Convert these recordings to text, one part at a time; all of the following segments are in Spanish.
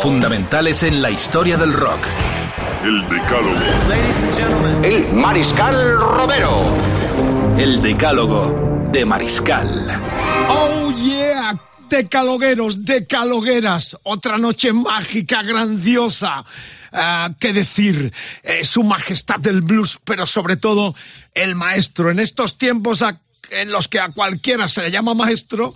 Fundamentales en la historia del rock. El Decálogo. El Mariscal Romero. El decálogo de Mariscal. Oh yeah, decalogueros, decalogueras, otra noche mágica, grandiosa. Ah, ¿Qué decir? Eh, su majestad del blues, pero sobre todo el maestro. En estos tiempos a- en los que a cualquiera se le llama maestro,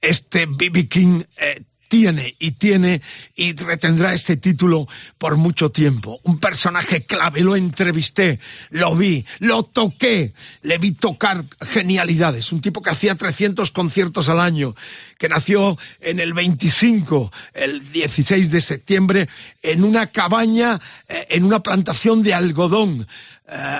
este B.B. King eh, tiene y tiene y retendrá ese título por mucho tiempo. Un personaje clave, lo entrevisté, lo vi, lo toqué, le vi tocar genialidades. Un tipo que hacía 300 conciertos al año, que nació en el 25, el 16 de septiembre, en una cabaña, eh, en una plantación de algodón,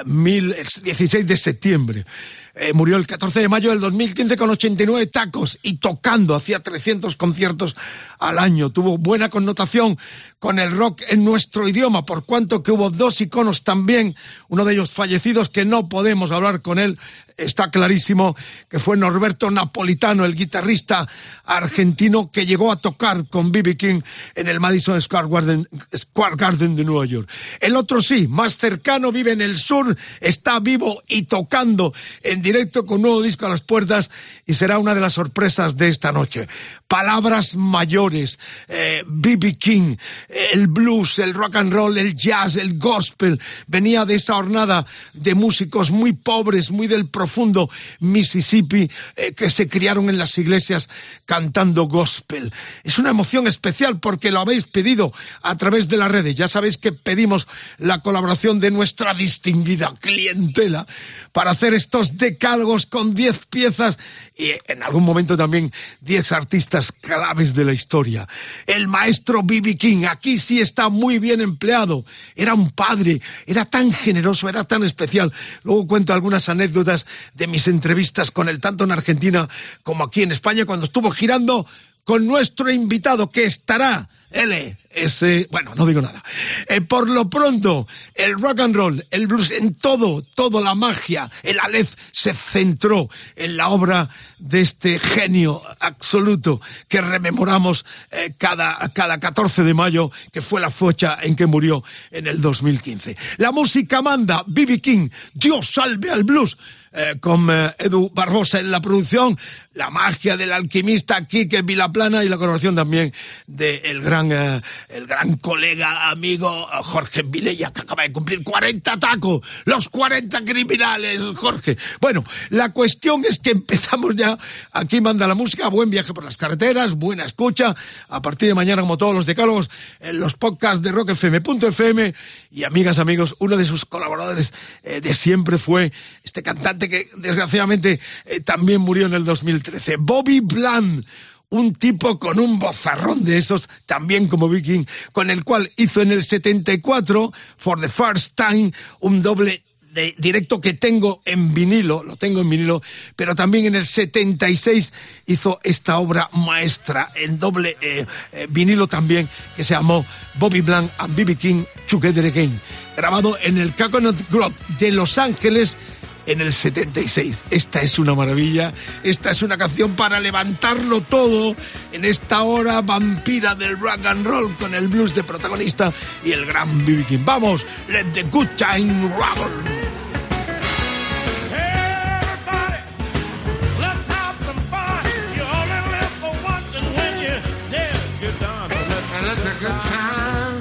mil- 16 de septiembre. Eh, murió el 14 de mayo del 2015 con 89 tacos y tocando, hacía 300 conciertos al año. Tuvo buena connotación con el rock en nuestro idioma, por cuanto que hubo dos iconos también, uno de ellos fallecidos que no podemos hablar con él, está clarísimo que fue Norberto Napolitano, el guitarrista argentino que llegó a tocar con B.B. King en el Madison Square Garden, Square Garden de Nueva York. El otro sí, más cercano, vive en el sur, está vivo y tocando en directo con un nuevo disco a las puertas y será una de las sorpresas de esta noche. Palabras mayores, B.B. King, eh, el blues, el rock and roll, el jazz, el gospel, venía de esa hornada de músicos muy pobres, muy del profundo Mississippi, eh, que se criaron en las iglesias cantando gospel. Es una emoción especial porque lo habéis pedido a través de las redes. Ya sabéis que pedimos la colaboración de nuestra distinguida clientela para hacer estos decálogos con 10 piezas y en algún momento también 10 artistas claves de la historia. El maestro B.B. King, aquí sí está muy bien empleado. Era un padre, era tan generoso, era tan especial. Luego cuento algunas anécdotas de mis entrevistas con él, tanto en Argentina como aquí en España, cuando estuvo girando con nuestro invitado que estará, L, ese, bueno, no digo nada. Eh, por lo pronto, el rock and roll, el blues, en todo, todo la magia, el Aleph se centró en la obra de este genio absoluto que rememoramos eh, cada, cada 14 de mayo, que fue la fecha en que murió en el 2015. La música manda, B.B. King, Dios salve al blues eh, con Edu Barbosa en la producción, la magia del alquimista Quique Vilaplana y la colaboración también del gran, eh, el gran colega, amigo eh, Jorge Vilella, que acaba de cumplir 40 tacos, los 40 criminales, Jorge. Bueno, la cuestión es que empezamos ya, aquí manda la música, buen viaje por las carreteras, buena escucha, a partir de mañana, como todos los decálogos, en los podcasts de rockfm.fm y amigas, amigos, uno de sus colaboradores eh, de siempre fue este cantante que desgraciadamente también murió en el 2013, Bobby Bland. Un tipo con un bozarrón de esos, también como Viking, con el cual hizo en el 74, for the first time, un doble de directo que tengo en vinilo, lo tengo en vinilo, pero también en el 76 hizo esta obra maestra en doble eh, eh, vinilo también, que se llamó Bobby Blanc and B.B. King Together Again, grabado en el Coconut Grove de Los Ángeles en el 76. Esta es una maravilla, esta es una canción para levantarlo todo en esta hora vampira del rock and roll con el blues de protagonista y el gran B.B. King. Vamos, let the good time roll. Let's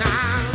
time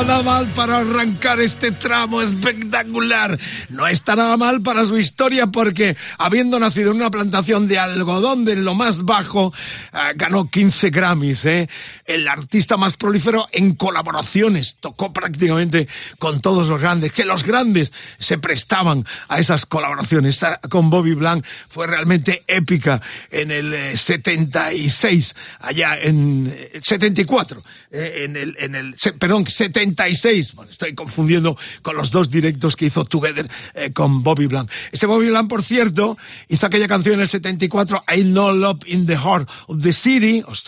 está nada mal para arrancar este tramo espectacular. No está nada mal para su historia porque, habiendo nacido en una plantación de algodón de lo más bajo, ganó 15 Grammys. ¿eh? El artista más prolífero en colaboraciones. Tocó prácticamente con todos los grandes. Que los grandes se prestaban a esas colaboraciones. Esta con Bobby Blanc fue realmente épica en el eh, 76, allá en eh, 74, eh, en el, en el, perdón, 76. Bueno, estoy confundiendo con los dos directos que hizo Together eh, con Bobby Blanc. Este Bobby Blanc, por cierto, hizo aquella canción en el 74, I Know Love in the Heart of the City, os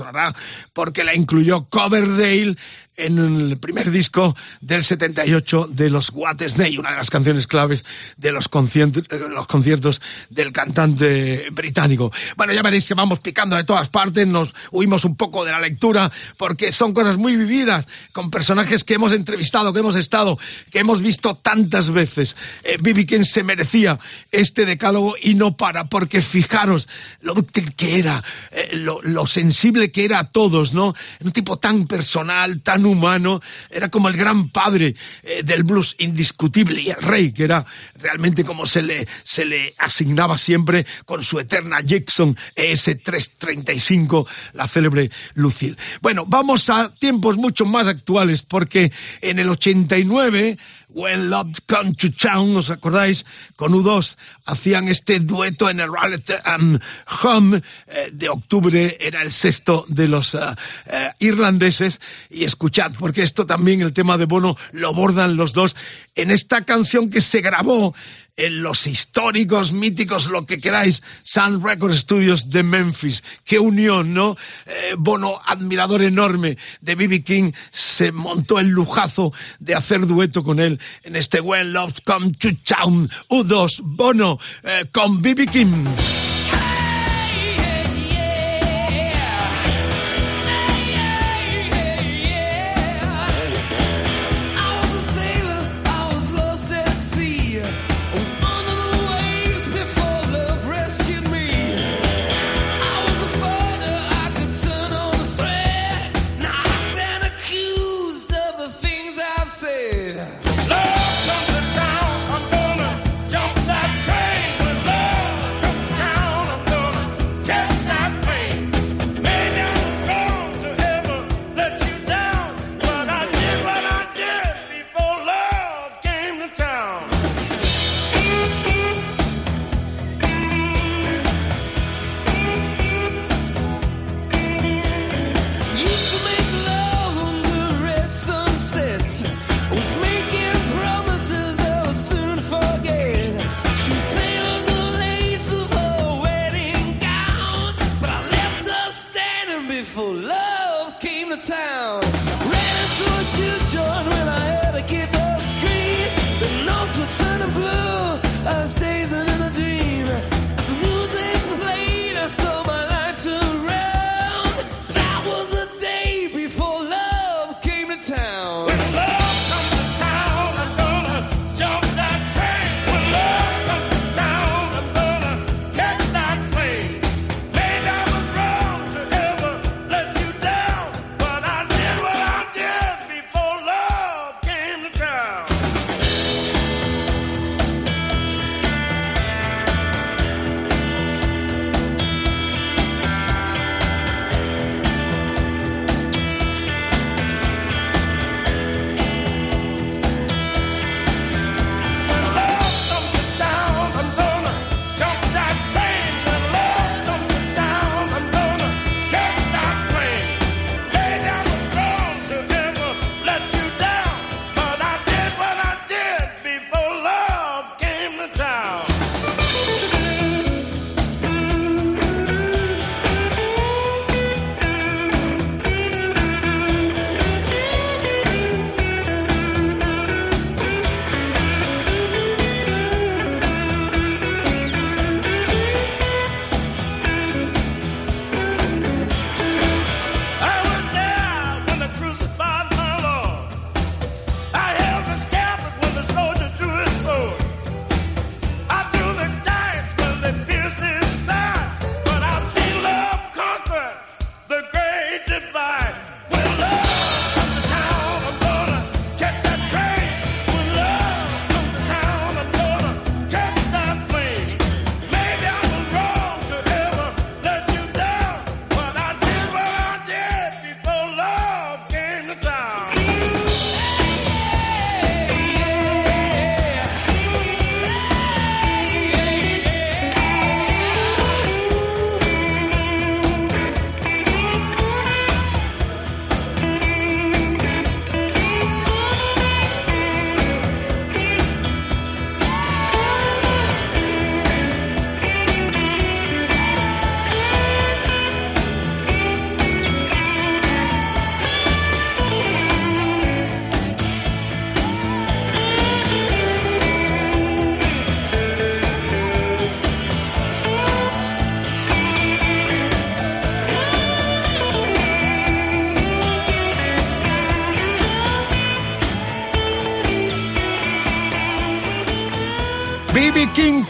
porque la incluyó Coverdale en el primer disco del 78 de los What Snake, una de las canciones claves de los, conciertos, los conciertos del cantante británico. Bueno, ya veréis que vamos picando de todas partes, nos huimos un poco de la lectura, porque son cosas muy vividas, con personajes que hemos entrevistado, que hemos estado, que hemos visto tantas veces. Eh, Bibi King se merecía este decálogo y no para, porque fijaros lo útil que era, eh, lo, sensible que era a todos, ¿no? Un tipo tan personal, tan humano, era como el gran padre eh, del blues indiscutible y el rey, que era realmente como se le, se le asignaba siempre con su eterna Jackson ES335, la célebre Lucille. Bueno, vamos a tiempos mucho más actuales, porque en el 89, When Love Come to Town, ¿os acordáis? Con U2 hacían este dueto en el Rallet and Home eh, de octubre, era el sexto de los eh, irlandeses. Y escuchad, porque esto también, el tema de Bono, lo bordan los dos en esta canción que se grabó en los históricos, míticos, lo que queráis, Sun Record Studios de Memphis. Qué unión, ¿no? Eh, Bono, admirador enorme de B.B. King, se montó el lujazo de hacer dueto con él en este When Love Come to Town. U2, Bono, eh, con B.B. King.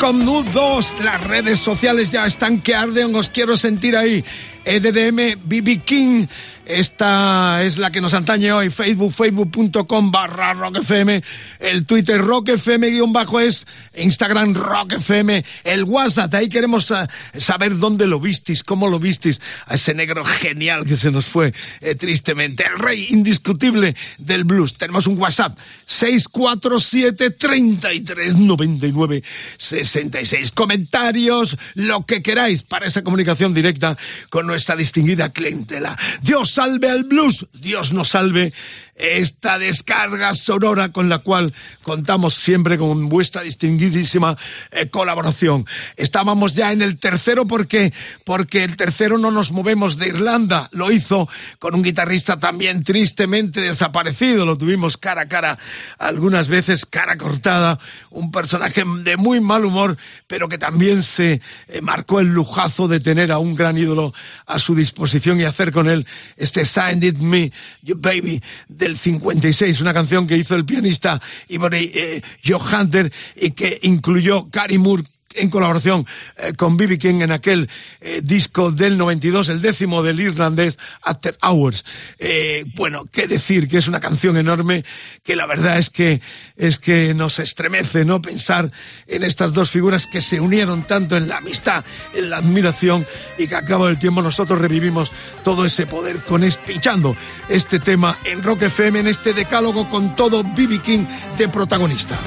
Con Nud 2. Las redes sociales ya están que arden. Os quiero sentir ahí. EDDM BB King. Esta es la que nos antañe hoy. Facebook, facebook.com barra rockfm. El Twitter rockfm guion bajo es. Instagram rockfm. El WhatsApp. Ahí queremos uh, saber dónde lo visteis, cómo lo visteis. A ese negro genial que se nos fue eh, tristemente. El rey indiscutible del blues. Tenemos un WhatsApp. 647 33 99 66. Comentarios, lo que queráis para esa comunicación directa con nuestra distinguida clientela. Dios salve al blues, Dios nos salve esta descarga sonora con la cual contamos siempre con vuestra distinguidísima eh, colaboración. Estábamos ya en el tercero porque porque el tercero no nos movemos de Irlanda, lo hizo con un guitarrista también tristemente desaparecido, lo tuvimos cara a cara algunas veces cara cortada, un personaje de muy mal humor, pero que también se eh, marcó el lujazo de tener a un gran ídolo a su disposición y hacer con él este Signed It Me, You Baby del 56, una canción que hizo el pianista Ivory eh, Joe Hunter y que incluyó Gary Moore en colaboración eh, con B.B. King en aquel eh, disco del 92, el décimo del irlandés After Hours. Eh, bueno, qué decir, que es una canción enorme, que la verdad es que, es que nos estremece, ¿no? Pensar en estas dos figuras que se unieron tanto en la amistad, en la admiración, y que a cabo del tiempo nosotros revivimos todo ese poder con pinchando este tema en Rock FM, en este decálogo con todo B.B. King de protagonista.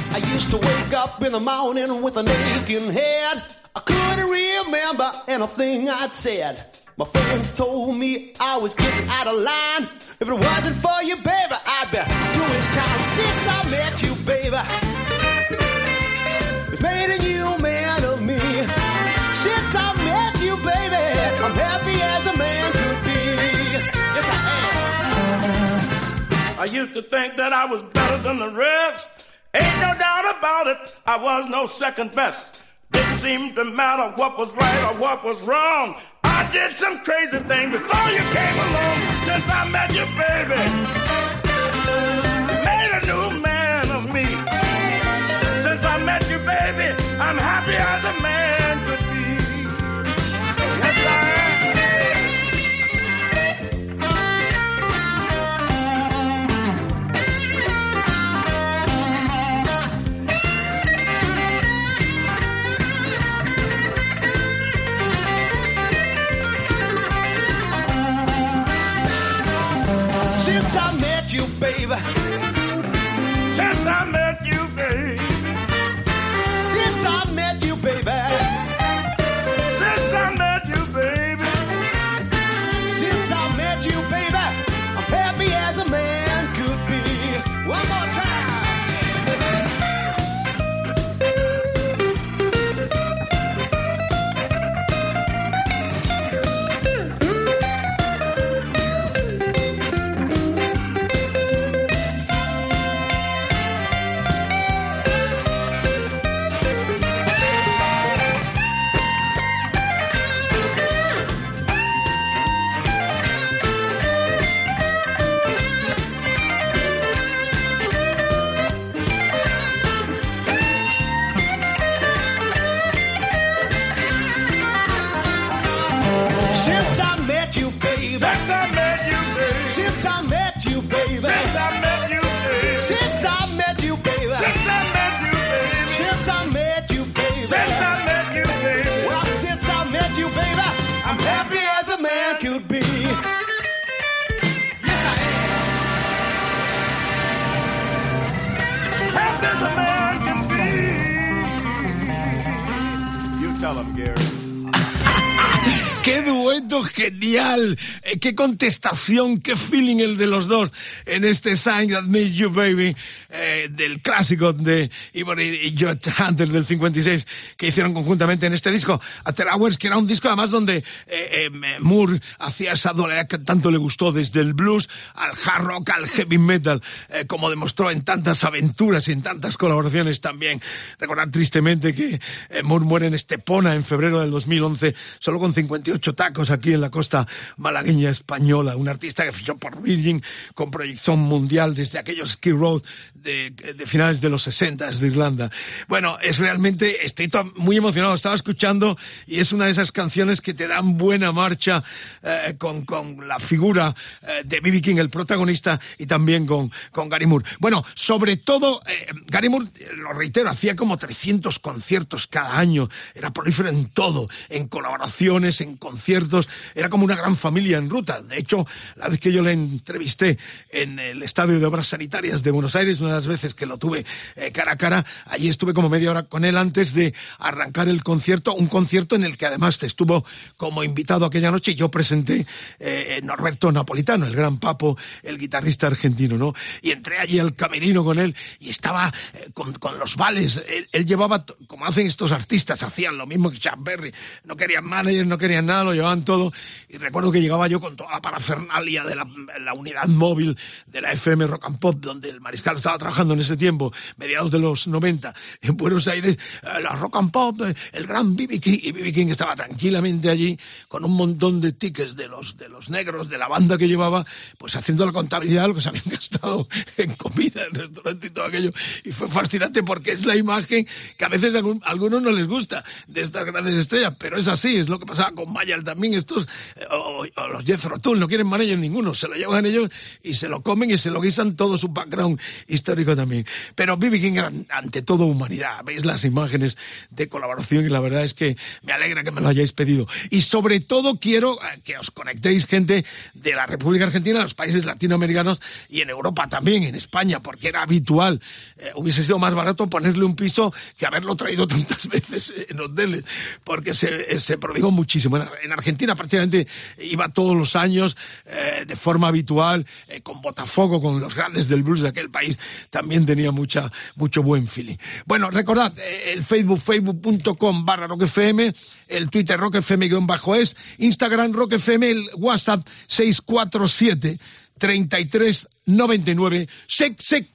Head. I couldn't remember anything I'd said. My friends told me I was getting out of line. If it wasn't for you, baby, I'd be doing time since I met you, baby. It's made a new man of me. Since I met you, baby, I'm happy as a man could be. Yes, I am. I used to think that I was better than the rest. Ain't no doubt about it, I was no second best. Didn't seem to matter what was right or what was wrong. I did some crazy thing before you came along. Since I met you, baby, made a new man of me. Since I met you, baby, I'm happy as a man baby. Tell him, Gary. ¡Qué dueto genial! Eh, ¡Qué contestación! ¡Qué feeling el de los dos en este Sign That Made You Baby eh, del clásico de Ivory y Joe Hunter del 56 que hicieron conjuntamente en este disco After Hours, que era un disco además donde eh, eh, Moore hacía esa dualidad que tanto le gustó desde el blues al hard rock, al heavy metal, como demostró en tantas aventuras y en tantas colaboraciones también. Recordar tristemente que Moore muere en Estepona en febrero del 2011, solo con 58 hecho tacos aquí en la costa malagueña española, un artista que fichó por Virgin con proyección mundial desde aquellos Ski Road de, de finales de los 60 de Irlanda. Bueno, es realmente, estoy to- muy emocionado, estaba escuchando y es una de esas canciones que te dan buena marcha eh, con, con la figura eh, de B.B. King, el protagonista, y también con, con Gary Moore. Bueno, sobre todo, eh, Gary Moore, eh, lo reitero, hacía como 300 conciertos cada año, era prolífero en todo, en colaboraciones, en conciertos, era como una gran familia en ruta. De hecho, la vez que yo le entrevisté en el Estadio de Obras Sanitarias de Buenos Aires, una de las veces que lo tuve eh, cara a cara, allí estuve como media hora con él antes de arrancar el concierto, un concierto en el que además estuvo como invitado aquella noche y yo presenté eh, Norberto Napolitano, el gran papo, el guitarrista argentino, ¿no? Y entré allí al camerino con él y estaba eh, con, con los vales, él, él llevaba, como hacen estos artistas, hacían lo mismo que Chuck Berry, no querían manager, no querían nada, lo llevaban todo y recuerdo que llegaba yo con toda la parafernalia de la, la unidad móvil de la FM Rock and Pop, donde el mariscal estaba trabajando en ese tiempo, mediados de los 90, en Buenos Aires, eh, la Rock and Pop, eh, el gran B.B. King, y B.B. King estaba tranquilamente allí con un montón de tickets de los, de los negros de la banda que llevaba, pues haciendo la contabilidad de lo que se habían gastado en comida, en restaurante y todo aquello. Y fue fascinante porque es la imagen que a veces a algunos no les gusta de estas grandes estrellas, pero es así, es lo que pasaba con Mayal también, estos, eh, o, o los Jethro Tull, no quieren manager ninguno, se lo llevan ellos y se lo comen y se lo guisan todo su background histórico también. Pero B.B. King era ante todo humanidad, veis las imágenes de colaboración y la verdad es que me alegra que me lo hayáis pedido. Y sobre todo quiero eh, que os conectéis gente de la República Argentina, los países latinoamericanos y en Europa también, en España, porque era habitual. Eh, hubiese sido más barato ponerle un piso que haberlo traído tantas veces en hoteles, porque se, eh, se prodigó muchísimo. En, Ar- en Argentina prácticamente iba todos los años eh, de forma habitual, eh, con Botafogo, con los grandes del blues de aquel país, también tenía mucha, mucho buen feeling. Bueno, recordad, eh, el Facebook, facebook.com barra rockfm, el Twitter rockfm-es, Instagram rockfm, el WhatsApp 647 33 99 sec, sec,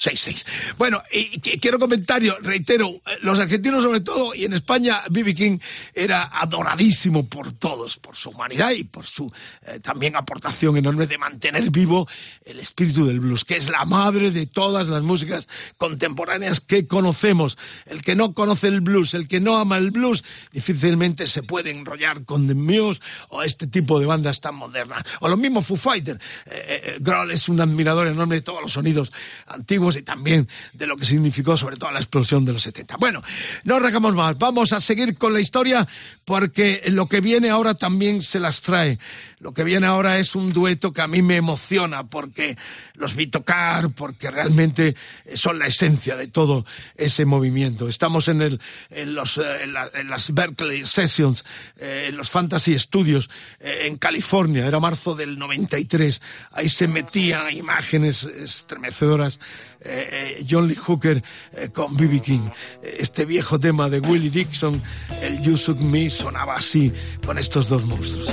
66. Bueno, y, quiero comentario, reitero, eh, los argentinos sobre todo, y en España B.B. King era adoradísimo por todos, por su humanidad y por su eh, también aportación enorme de mantener vivo el espíritu del blues, que es la madre de todas las músicas contemporáneas que conocemos. El que no conoce el blues, el que no ama el blues, difícilmente se puede enrollar con The Muse o este tipo de bandas tan modernas. O lo mismo Foo Fighter. Eh, eh, Grohl es un admirador enorme de todos los sonidos antiguos y también de lo que significó sobre todo la explosión de los 70. Bueno, no arrancamos más. Vamos a seguir con la historia porque lo que viene ahora también se las trae. Lo que viene ahora es un dueto que a mí me emociona porque los vi tocar, porque realmente son la esencia de todo ese movimiento. Estamos en, el, en, los, eh, en, la- en las Berkeley Sessions, eh, en los Fantasy Studios eh, en California. Era marzo del 93. Ahí se metían imágenes estremecedoras. eh, eh, John Lee Hooker eh, con B.B. King. Eh, Este viejo tema de Willie Dixon, el You Shook Me, sonaba así con estos dos monstruos.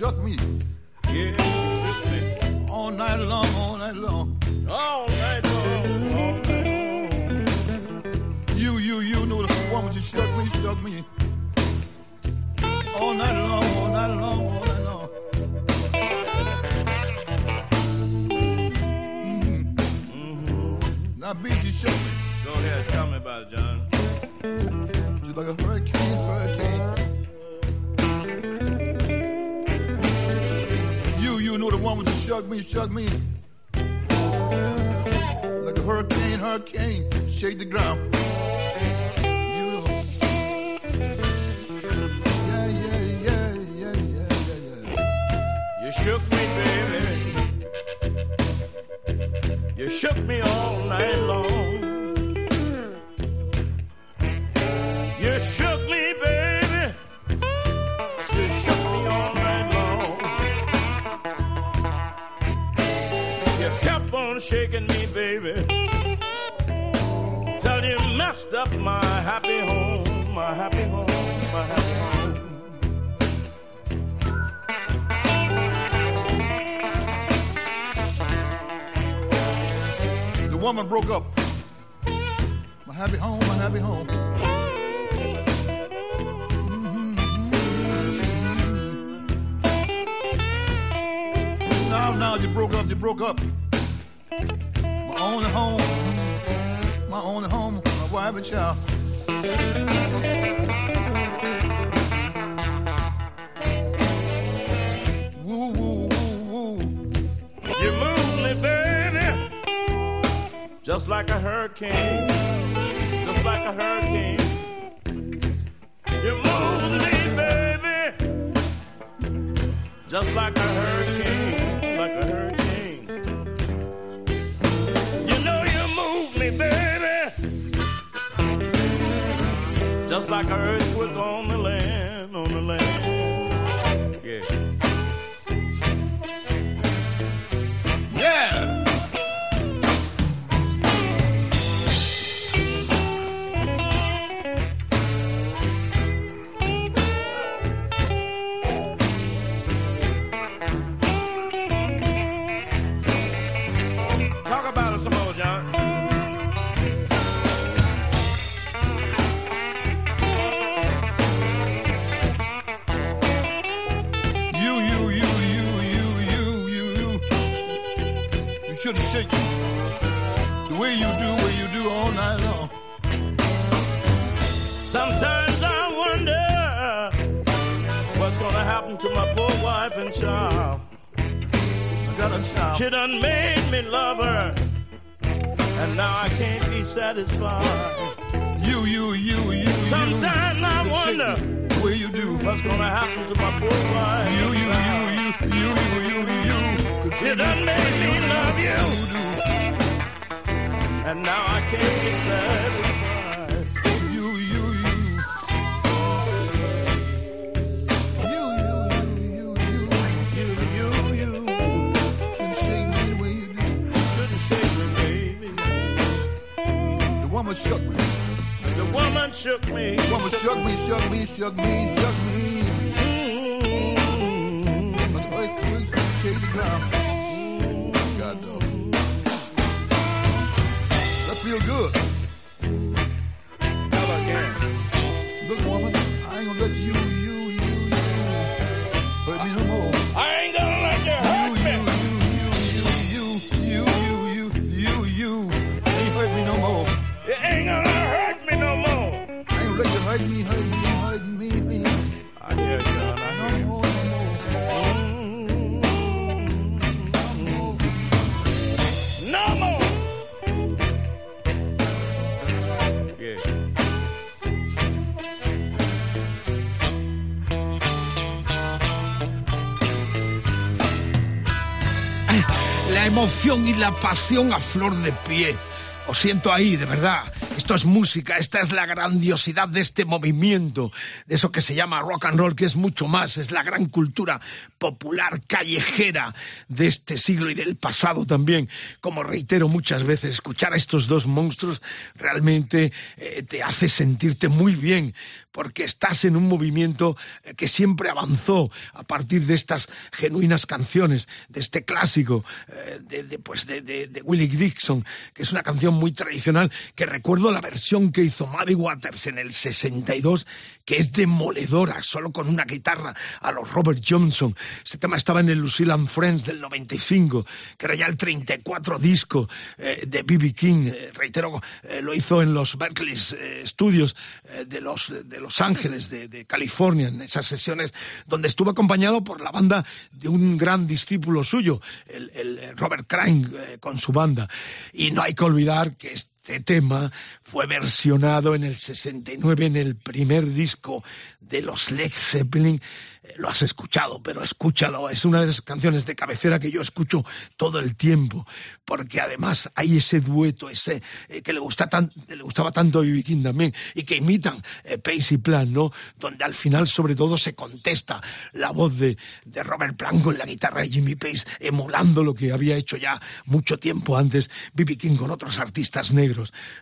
Shook me. Yeah, she shook me All night long, all night long. all night long, all night long. You, you, you know the woman, she shook me, shook me. All night long, all night long, all night long. Mm-hmm. Now, B, she shook me. Go ahead, tell me about it, John. She's like a hurricane. Shook me, shook me. Like a hurricane, hurricane, shake the ground. You. Shook me, baby. You shook me all night long. Woman broke up My happy home, my happy home. Mm-hmm. Now, now, you broke up, you broke up. My only home, my only home, my wife and child. Just like a hurricane, just like a hurricane. You move me, baby, just like a hurricane, like a hurricane. You know you move me, baby, just like an earthquake on the Got. She done made me love her, and now I can't be satisfied. You, you, you, you, Sometimes I wonder way you do. what's gonna happen to my poor wife. You, you, you, you, you, you, you, you. You shake done made me love you, and now I can't be satisfied. Woman shook me. The woman shook me. The woman shook me, shook me, shook me, shook me. Mm. But the earthquake shake the y la pasión a flor de pie. Os siento ahí, de verdad. Esto es música, esta es la grandiosidad de este movimiento, de eso que se llama rock and roll, que es mucho más, es la gran cultura popular callejera de este siglo y del pasado también. Como reitero muchas veces, escuchar a estos dos monstruos realmente eh, te hace sentirte muy bien, porque estás en un movimiento eh, que siempre avanzó a partir de estas genuinas canciones, de este clásico eh, de, pues de, de, de Willie Dixon, que es una canción muy tradicional, que recuerdo la versión que hizo Muddy Waters en el 62, que es demoledora, solo con una guitarra a los Robert Johnson. Este tema estaba en el Lucille and Friends del 95, que era ya el 34 disco eh, de B.B. King. Eh, reitero, eh, lo hizo en los Berkeley Studios de, los, de Los Ángeles, de, California, en esas sesiones donde estuvo acompañado por la banda de un gran discípulo suyo, el, Robert Crane, con su banda. Y no hay que olvidar que este tema fue versionado en el 69 en el primer disco de los Led Zeppelin. Eh, Lo has escuchado, pero escúchalo. Es una de las canciones de cabecera que yo escucho todo el tiempo, porque además hay ese dueto, ese eh, que le gusta tan, le gustaba tanto a B.B. King también y que imitan eh, Pace y Plan, ¿no? Donde al final sobre todo se contesta la voz de, de Robert Plant con la guitarra de Jimmy Pace, emulando lo que había hecho ya mucho tiempo antes B.B. King con otros artistas negros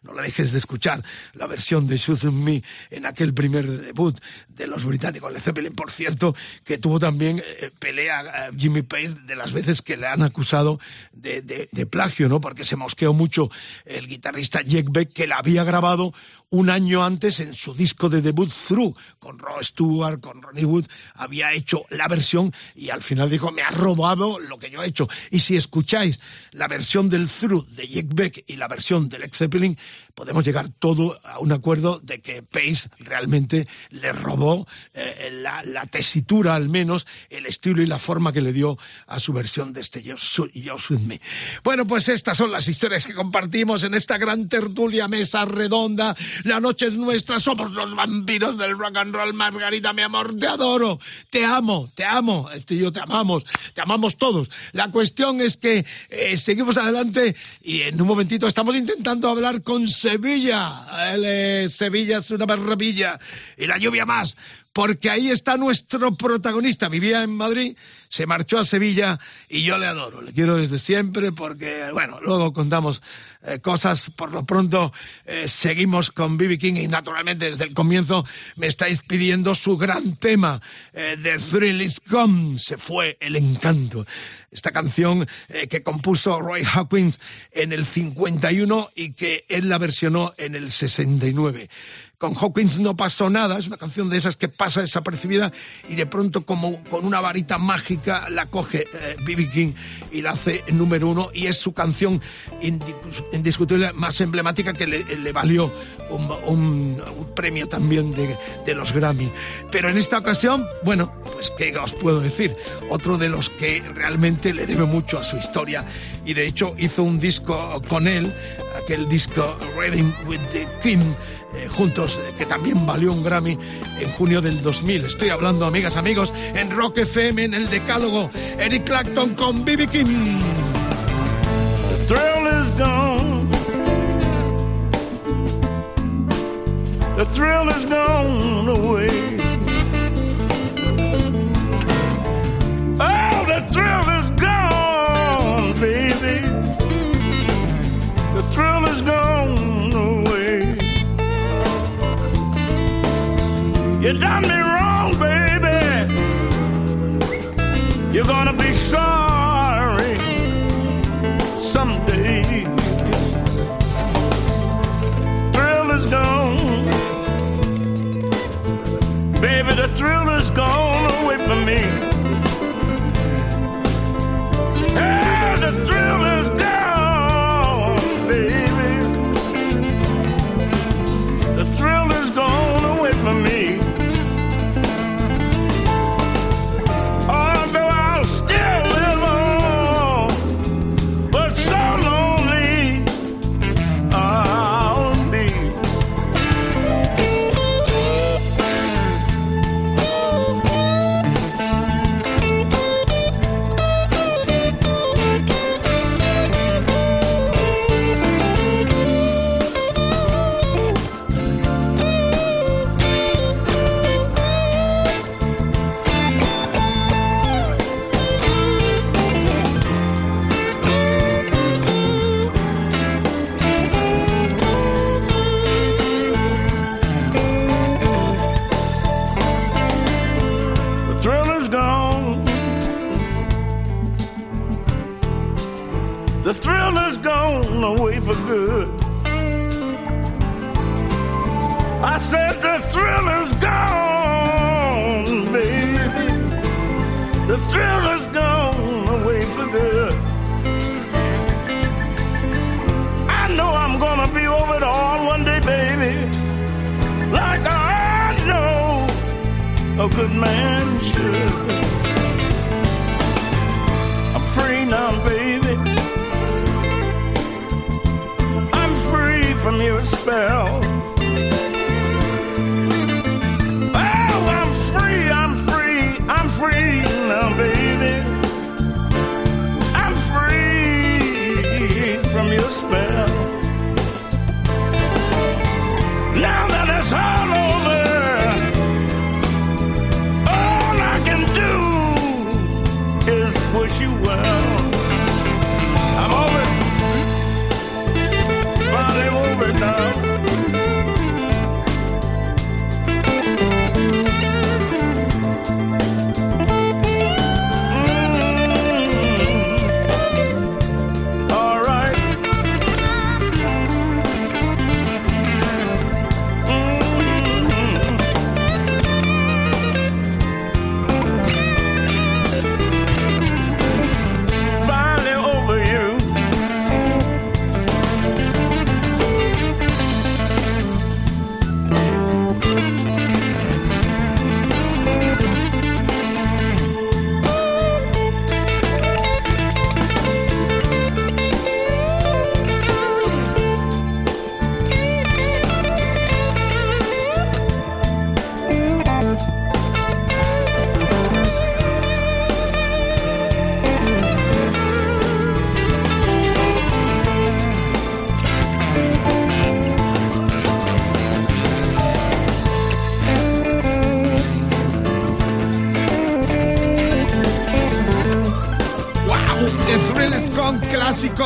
No la dejes de escuchar, la versión de Shoot Me en aquel primer debut de los británicos. Led Zeppelin, por cierto, que tuvo también eh, pelea eh, Jimmy Page de las veces que le han acusado de, plagio, ¿no? Porque se mosqueó mucho el guitarrista Jack Beck, que la había grabado un año antes en su disco de debut Through, con Rod Stewart, con Ronnie Wood, había hecho la versión y al final dijo, me ha robado lo que yo he hecho. Y si escucháis la versión del Through de Jack Beck y la versión del Led Zeppelin, podemos llegar todo a un acuerdo de que Pace realmente le robó eh, la, la tesitura, al menos, el estilo y la forma que le dio a su versión de este Yo Shoot Me. Bueno, pues estas son las historias que compartimos en esta gran tertulia mesa redonda. La noche es nuestra, somos los vampiros del rock and roll. Margarita, mi amor, te adoro, te amo, te amo. Este y yo te amamos, te amamos todos. La cuestión es que eh, seguimos adelante y en un momentito estamos intentando hablar con Sevilla. Eh, Sevilla es una maravilla y la lluvia más. Porque ahí está nuestro protagonista. Vivía en Madrid, se marchó a Sevilla y yo le adoro. Le quiero desde siempre porque, bueno, luego contamos eh, cosas. Por lo pronto eh, seguimos con B.B. King y naturalmente desde el comienzo me estáis pidiendo su gran tema eh, de Thrill is Gone. Se fue el encanto. Esta canción eh, que compuso Roy Hawkins en el 51 y que él la versionó en el 69. Con Hawkins no pasó nada, es una canción de esas que pasa desapercibida y de pronto como con una varita mágica la coge B.B. King y la hace número uno y es su canción indis- indiscutible más emblemática que le, valió un premio también de, de los Grammy. Pero en esta ocasión, bueno, pues qué os puedo decir, otro de los que realmente le debe mucho a su historia y de hecho hizo un disco con él, aquel disco Reading with the King eh, juntos, eh, que también valió un Grammy en junio del 2000. Estoy hablando, amigas, amigos, en Rock FM, en el Decálogo, Eric Clapton con B.B. King. thrill is gone. The thrill is gone away. Oh, the thrill The thrill is gone away. You done me wrong, baby. You're gonna be sorry someday. Thrill is gone. Baby, the thrill is gone away from me. Spell.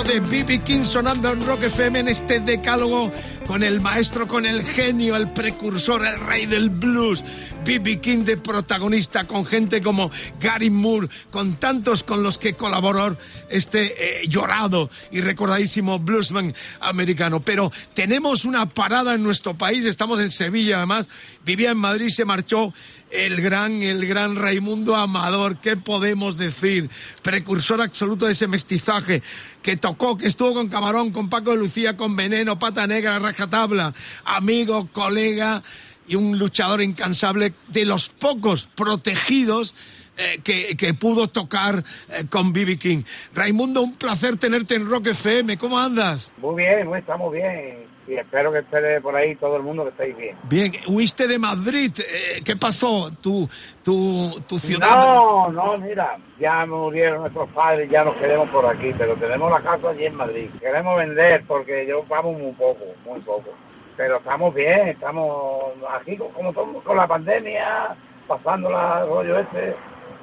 De B.B. King sonando en Rock FM en este decálogo con el maestro, con el genio, el precursor, el rey del blues. B.B. King de protagonista con gente como Gary Moore, con tantos con los que colaboró este eh, llorado y recordadísimo bluesman americano. Pero tenemos una parada en nuestro país, estamos en Sevilla además, vivía en Madrid, se marchó el gran, el gran Raimundo Amador, ¿qué podemos decir? Precursor absoluto de ese mestizaje que tocó, que estuvo con Camarón, con Paco de Lucía, con Veneno, Pata Negra, Rajatabla, amigo, colega y un luchador incansable de los pocos protegidos eh, que, que, pudo tocar eh, con B.B. King. Raimundo, un placer tenerte en Rock FM. ¿Cómo andas? Muy bien, muy, estamos bien. Y espero que esté por ahí todo el mundo que estéis bien. Bien, huiste de Madrid. Eh, ¿Qué pasó? ¿Tu, tu, tu ciudad? No, no, mira, ya murieron nuestros padres, ya nos quedemos por aquí, pero tenemos la casa allí en Madrid. Queremos vender porque yo vamos muy poco, muy poco. Pero estamos bien, estamos aquí como todos con la pandemia, pasando la rollo ese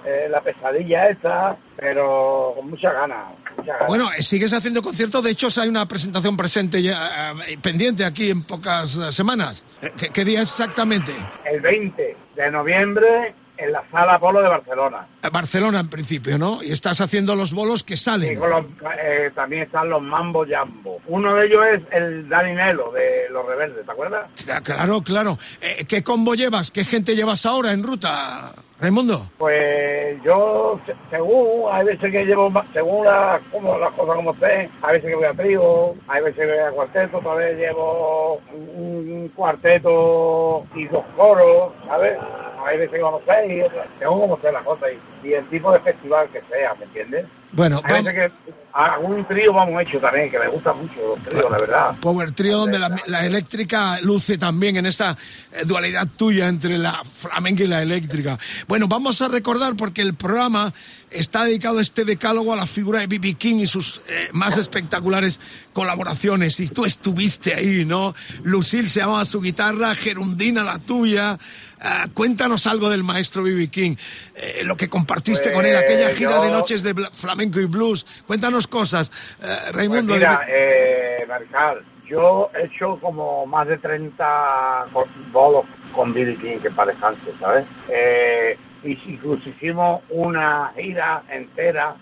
eh, la pesadilla esta, pero con mucha ganas. Mucha gana. Bueno, eh, sigues haciendo conciertos, de hecho hay una presentación presente ya, eh, pendiente aquí en pocas semanas. ¿Qué, ¿Qué, día exactamente? El 20 de noviembre en la Sala Polo de Barcelona. Barcelona en principio, ¿no? Y estás haciendo los bolos que salen. Los, eh, también están los Mambo Jambo. Uno de ellos es el Dani Nelo de Los Rebeldes, ¿te acuerdas? Claro, claro. Eh, ¿Qué combo llevas? ¿Qué gente llevas ahora en ruta? Raimundo. Pues yo, según, hay veces que llevo, según la, como, las cosas como estén, hay veces que voy a trío, hay veces que voy a cuarteto, otra vez llevo un cuarteto y dos coros, ¿sabes? Hay veces que vamos seis, según como esté la cosa y, y el tipo de festival que sea, ¿me entiendes? Bueno, hay veces que algún trío vamos hecho también, que me gusta mucho los tríos, la verdad. Power Trío, donde la, la, eléctrica luce también en esta eh, dualidad tuya entre la flamenca y la eléctrica. Bueno, vamos a recordar porque el programa está dedicado este decálogo a la figura de B.B. King y sus eh, más espectaculares colaboraciones. Y tú estuviste ahí, ¿no? Lucille se llamaba su guitarra, Gerundina la tuya. Uh, cuéntanos algo del maestro B.B. King, eh, lo que compartiste pues, con él, aquella gira yo... de noches de flamenco y blues. Cuéntanos cosas, uh, Raimundo. Pues mira, eh, Marcal, yo he hecho como más de 30 bolos con B.B. King, que para descanse, ¿sabes? Eh, y incluso hicimos una gira entera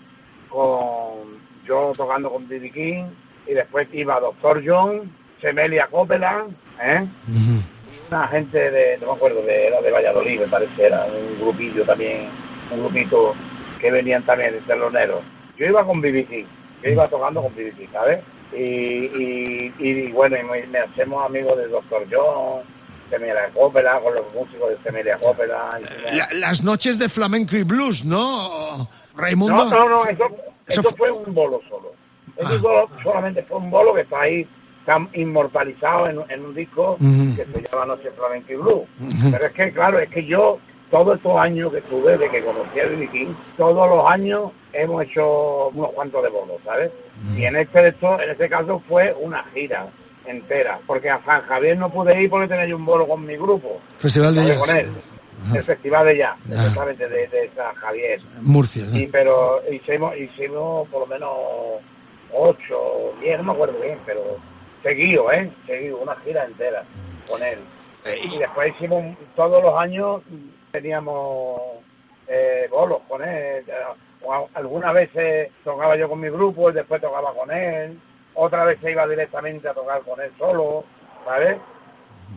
con yo tocando con B.B. King y después iba Doctor John, Semelia Copeland, ¿eh? Uh -huh. una gente de, no me acuerdo, de, era de Valladolid, me parece, era un grupillo también, un grupito que venían también de teloneros. Yo iba con B.B. King, yo iba tocando con B.B. King, ¿sabes? Y, y, y, bueno, y me, me, hacemos amigos de Doctor John, Semelia Coppola, con los músicos de Semelia Coppola. La, las noches de flamenco y blues, ¿no, Raimundo? No, no, no, eso, eso, eso fue un bolo solo. Eso ah. solo, solamente fue un bolo que está ahí está inmortalizado en, en un disco uh -huh. que se llama Noche Flamenco y Blues. Uh -huh. Pero es que, claro, es que yo, todos estos años que estuve, de que conocí a B.B. King, todos los años hemos hecho unos cuantos de bolos, ¿sabes? -huh. Y en este, en este caso fue una gira entera, porque a San Javier no pude ir porque tenía yo un bolo con mi grupo. Festival de Con él. El festival de ya, exactamente, de, de, San Javier. Murcia, ¿no? Y, pero hicimos, hicimos por lo menos ocho, diez, no me acuerdo bien, pero seguido, ¿eh? Seguido, una gira entera con él. Y después hicimos todos los años, teníamos eh, bolos con él. Algunas veces tocaba yo con mi grupo y después tocaba con él. Otra vez se iba directamente a tocar con él solo, ¿sabes?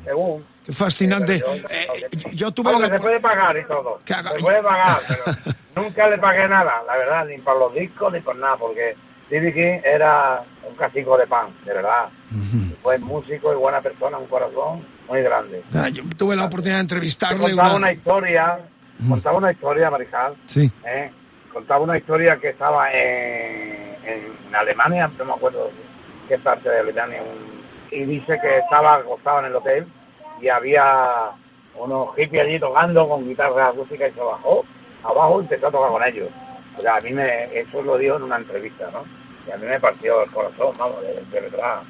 Según. Qué fascinante. Yo, eh, yo, tuve la... Se puede pagar y todo. Se puede pagar, pero nunca le pagué nada, la verdad, ni por los discos ni por nada, porque B.B. King era un cacico de pan, de verdad. Uh -huh. Buen músico y buena persona, un corazón muy grande. Ah, yo tuve la oportunidad de entrevistarle. Contaba una, una historia, contaba una historia, Marijal. Sí. ¿eh? Contaba una historia que estaba en, en, Alemania, no me acuerdo qué parte de Alemania, un, y dice que estaba acostado en el hotel y había unos hippies allí tocando con guitarra acústica y se bajó abajo y empezó a tocar con ellos. O sea, a mí me, eso lo dijo en una entrevista, ¿no? Y a mí me partió el corazón, vamos, de, de verdad.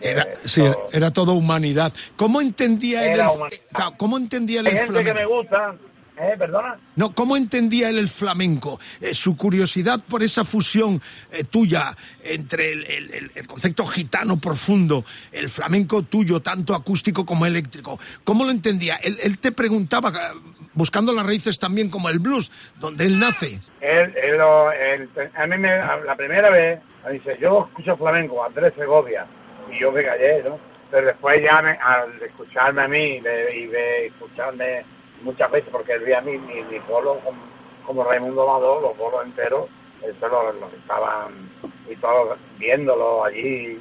Era, sí, todo, era todo humanidad. ¿Cómo entendía él el, humanidad. ¿Cómo entendía él Hay el gente flamenco? que me gusta, ¿Eh? ¿Perdona? No, ¿cómo entendía él el flamenco? Eh, su curiosidad por esa fusión eh, tuya entre el, el- el- concepto gitano profundo, el flamenco tuyo, tanto acústico como eléctrico. ¿Cómo lo entendía? Él, él te preguntaba, eh, buscando las raíces también como el blues, donde él nace. Él, él él- a mí me, la primera vez me dice, yo escucho flamenco, Andrés Segovia, y yo me callé, ¿no? Pero después ya me- al escucharme a mí y de escucharme muchas veces, porque él veía a mí mi, mi bolo como, como Raimundo Amador, los bolos enteros, eso lo, lo estaban y todos viéndolo allí,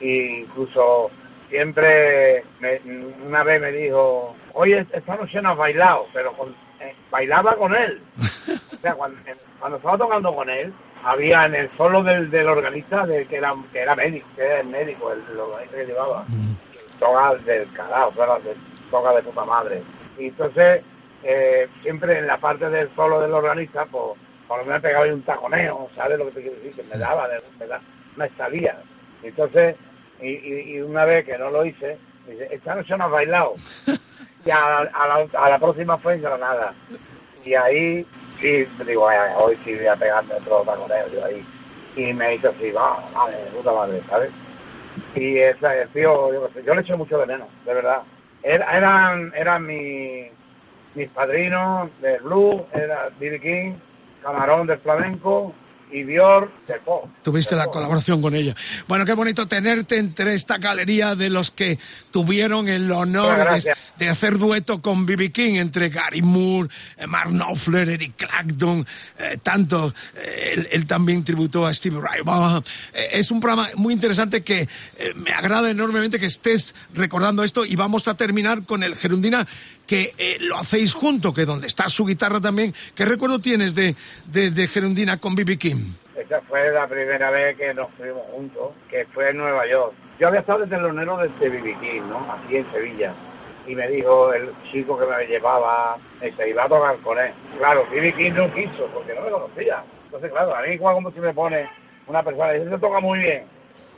e incluso siempre me- una vez me dijo, oye, esta noche no has bailado, pero con- eh, bailaba con él. O sea, cuando, cuando estaba tocando con él, había en el solo del, del organista, de, que, era, que era médico, que era el médico, el, el organista que llevaba, toca del carajo, toca de, puta madre. Y entonces, eh, siempre en la parte del solo del organista, pues, por lo menos pegaba ahí un taconeo, ¿sabes lo que te quiero decir? Que me daba, de- me, da, me salía. Entonces, y, y, y una vez que no lo hice, dice, esta noche no has bailado. y a, a la, a la próxima fue en Granada. Y ahí, sí, digo, "Ay, ay, hoy sí voy a pegarme otro taconeo, yo ahí. Y me hizo así, va, vale, puta madre, ¿sabes? Y ese el tío, yo, le echo mucho de menos, de verdad. Era- Eran, eran mi, mis padrinos del blues, era B.B. King, Camarón del flamenco y del pop. Tuviste la colaboración con ella. Bueno, qué bonito tenerte entre esta galería de los que tuvieron el honor de, de hacer dueto con B.B. King, entre Gary Moore, eh, Mark Knopfler, Eric Clapton, eh, tanto. eh, él, él también tributó a Stevie Ray. Eh, es un programa muy interesante que eh, me agrada enormemente que estés recordando esto y vamos a terminar con el Gerundina que eh, lo hacéis junto, que donde está su guitarra también. ¿Qué recuerdo tienes de, de, de Gerundina con B.B. King? Esa fue la primera vez que nos fuimos juntos, que fue en Nueva York. Yo había estado de telonero desde B.B. King, ¿no? Aquí en Sevilla. Y me dijo el chico que me llevaba, se iba a tocar con él. Claro, B.B. King no quiso, porque no me conocía. Entonces, claro, a mí igual como si me pone una persona y dice, se toca muy bien.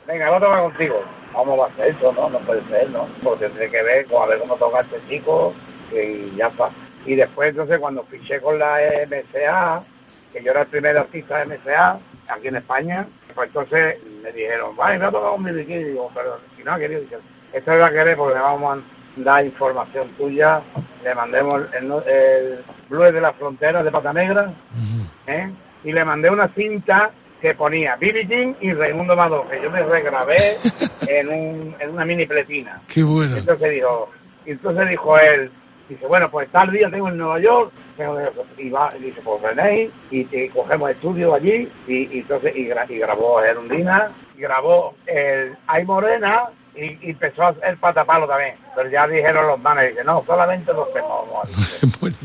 Venga, voy a tocar contigo. ¿Cómo va a ser eso? No, no puede ser, ¿no? Porque tendré que ver, pues, a ver cómo toca este chico y ya está. Y después, entonces, cuando fiché con la MSA, que yo era el primer artista de MSA aquí en España, pues entonces me dijeron, vaya, me ha tocado un B.B. King. Y digo, pero si no ha querido, dice, esto es la querer porque le vamos a dar información tuya, le mandemos el, el Blue de la Frontera de Pata Negra, ¿eh? y le mandé una cinta que ponía B.B. King y Raimundo Madó, que yo me regrabé en, un, en una mini pletina. Qué bueno. Entonces dijo, y entonces dijo él, dice, bueno, pues tal día tengo en Nueva York, y va, y dice, pues venéis, y, y cogemos estudio allí, y, y entonces, y, gra- y grabó Gerundina, grabó el Ay Morena, y, y empezó a hacer patapalo también. Pero ya dijeron los manes, dice, no, solamente a hacer". Bueno,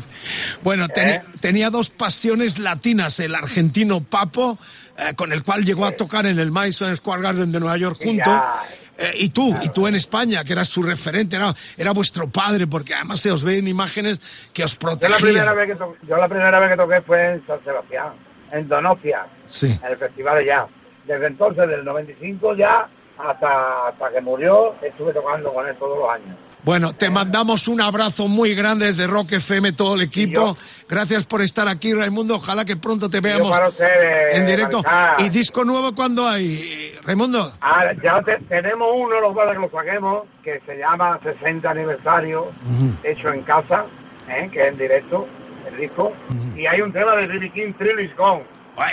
bueno, teni- tenía dos pasiones latinas, el argentino Papo, eh, con el cual llegó a tocar en el Madison Square Garden de Nueva York junto. ya, Eh, y tú, y tú en España, que eras su referente, era, era vuestro padre, porque además se os ve en imágenes que os Yo la primera protegían. vez que to- yo la primera vez que toqué fue en San Sebastián, en Donostia, Sí. en el festival de jazz. Desde entonces, del 95 ya hasta, hasta que murió, estuve tocando con él todos los años. Bueno, te mandamos un abrazo muy grande desde Rock FM, todo el equipo. Gracias por estar aquí, Raimundo. Ojalá que pronto te veamos ustedes, en directo. ¿Y disco nuevo cuándo hay, Raimundo? Ah, ya te- tenemos uno, los cuales que lo saquemos, que se llama 60 aniversario, hecho en casa, ¿eh? que es en directo, el disco. Y hay un tema de B.B. King, Thrill is Gone,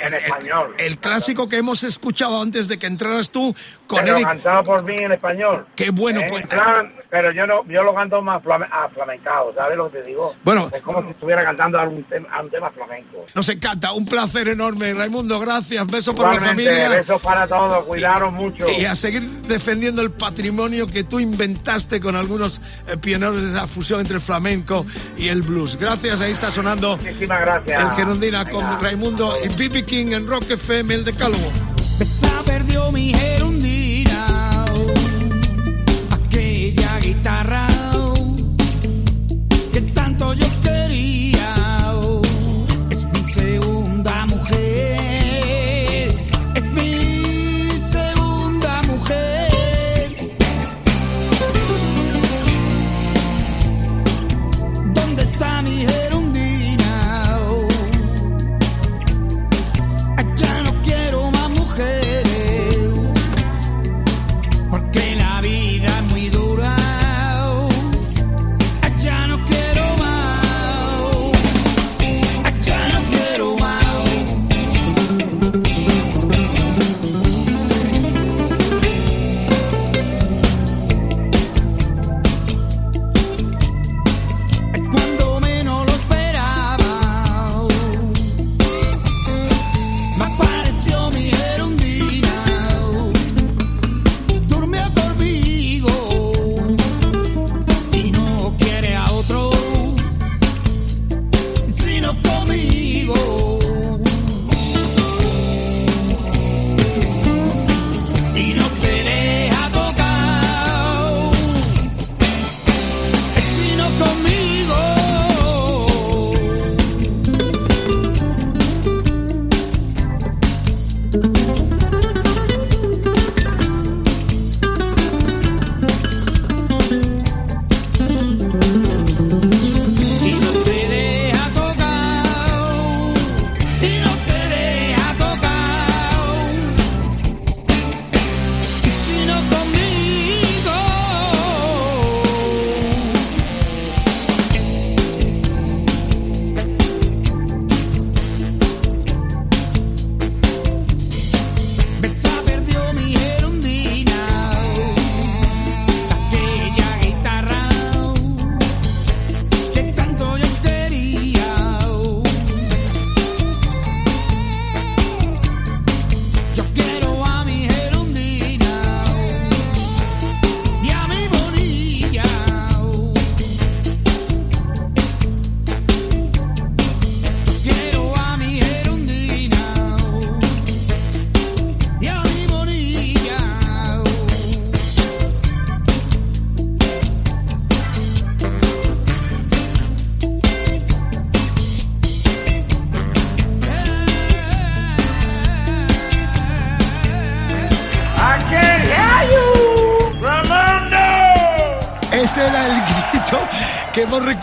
en español. El clásico que hemos escuchado antes de que entraras tú con pero Eric. cantado por mí en español. Qué bueno, Eh, pues. en plan, pero yo no, yo lo canto más flame, a flamencado, ¿sabes lo que te digo? Bueno. es como si estuviera cantando a un, tema, a un tema flamenco. Nos encanta, un placer enorme, Raimundo. Gracias, beso por la Igualmente, familia. besos para todos, cuidaros mucho. Y a seguir defendiendo el patrimonio que tú inventaste con algunos eh, pioneros de esa fusión entre el flamenco y el blues. Gracias, ahí está sonando Muchísimas gracias. el Gerundina Venga. con Raimundo y Bibi King en Rock FM, el Decálogo. Se perdió mi gerundina, guitarra que tanto yo quería.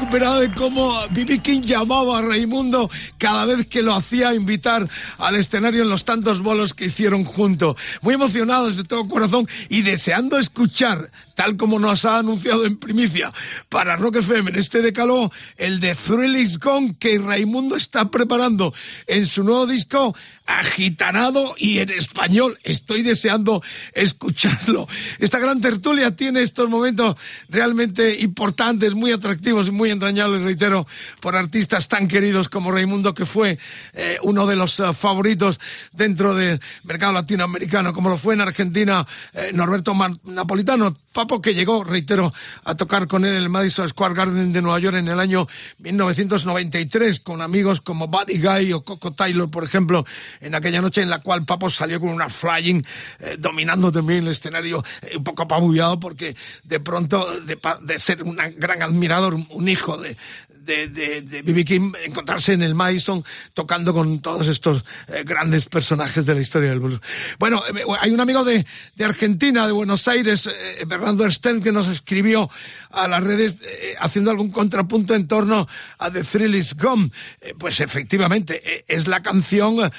Recuperado de cómo B.B. King llamaba a Raimundo cada vez que lo hacía invitar al escenario en los tantos bolos que hicieron juntos. Muy emocionados de todo corazón y deseando escuchar, tal como nos ha anunciado en primicia para Rock FM en este decalo, el de Thrill is Gone que Raimundo está preparando en su nuevo disco agitanado y en español. Estoy deseando escucharlo. Esta gran tertulia tiene estos momentos realmente importantes, muy atractivos y muy entrañables, reitero, por artistas tan queridos como Raimundo, que fue eh, uno de los eh, favoritos dentro del mercado latinoamericano, como lo fue en Argentina eh, Norberto Napolitano, Papo que llegó, reitero, a tocar con él en el Madison Square Garden de Nueva York en el año 1993, con amigos como Buddy Guy o Coco Taylor, por ejemplo, en aquella noche en la cual Papo salió con una flying, eh, dominando también el escenario, eh, un poco apabullado, porque de pronto, de, ser un gran admirador, un hijo de de, de, de. King encontrarse en el Madison tocando con todos estos eh, grandes personajes de la historia del blues. Bueno, eh, hay un amigo de, de Argentina, de Buenos Aires, eh, Bernardo Stern, que nos escribió a las redes haciendo algún contrapunto en torno a The Thrill Is Gone. Pues efectivamente, es la canción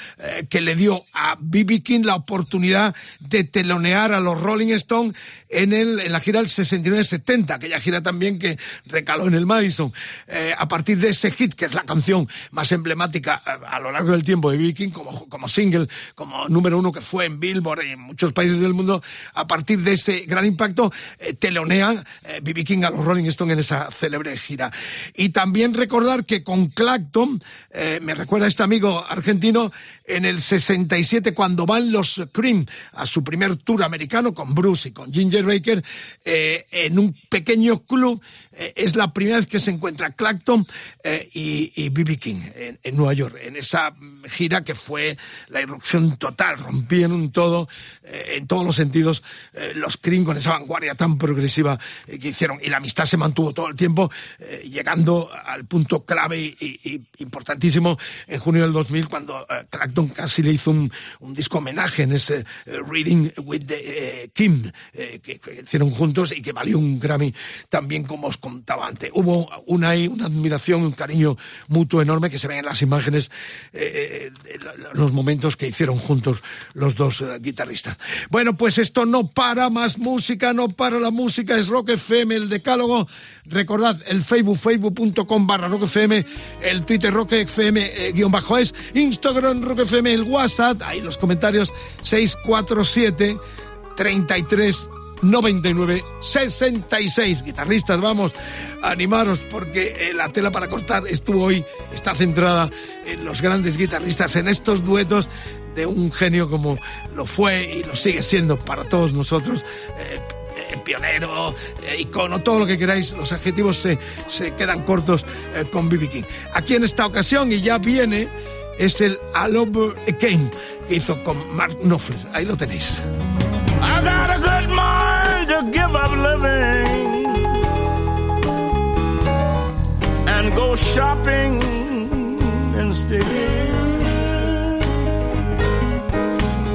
que le dio a B.B. King la oportunidad de telonear a los Rolling Stones en, el, en la gira del 69-70, aquella gira también que recaló en el Madison. A partir de ese hit, que es la canción más emblemática eh, a, lo largo del tiempo de B.B. King, como, como single, como número uno que fue en Billboard y en muchos países del mundo, a partir de ese gran impacto, eh, telonean eh, B.B. King a los Rolling Stones en esa célebre gira. Y también recordar que con Clacton, eh, me recuerda este amigo argentino, en el 67, cuando van los Cream a su primer tour americano con Bruce y con Ginger Baker, en un pequeño club, es la primera vez que se encuentra Clacton eh, y B.B. King en, en Nueva York, en esa gira que fue la irrupción total, rompieron todo, eh, en todos los sentidos, eh, los Cream con esa vanguardia tan progresiva eh, que hicieron, y la amistad se mantuvo todo el tiempo, eh, llegando al punto clave y, y- importantísimo en junio del 2000, cuando eh, Clacton casi le hizo un, un disco homenaje en ese Reading with the, Kim, que, que hicieron juntos y que valió un Grammy también, como os contaba antes. Hubo una, una admiración, un cariño mutuo enorme que se ven en las imágenes, eh, eh, de los momentos que hicieron juntos los dos eh, guitarristas. Bueno, pues esto no para, más música, no para la música, es Rock FM, el decálogo. Recordad, el Facebook, facebook.com barra Rock FM, el Twitter Rock FM eh, guion bajo es, Instagram Rock FM, el WhatsApp, ahí los comentarios 647 33 99 66 guitarristas vamos animaros porque eh, la tela para cortar estuvo hoy está centrada en los grandes guitarristas en estos duetos de un genio como lo fue y lo sigue siendo para todos nosotros eh, eh, pionero, eh, icono, todo lo que queráis, los adjetivos se, se quedan cortos eh, con B.B. King. Aquí en esta ocasión, y ya viene, es el All Over Again que hizo con Mark Knopfler. Ahí lo tenéis. Living and go shopping instead.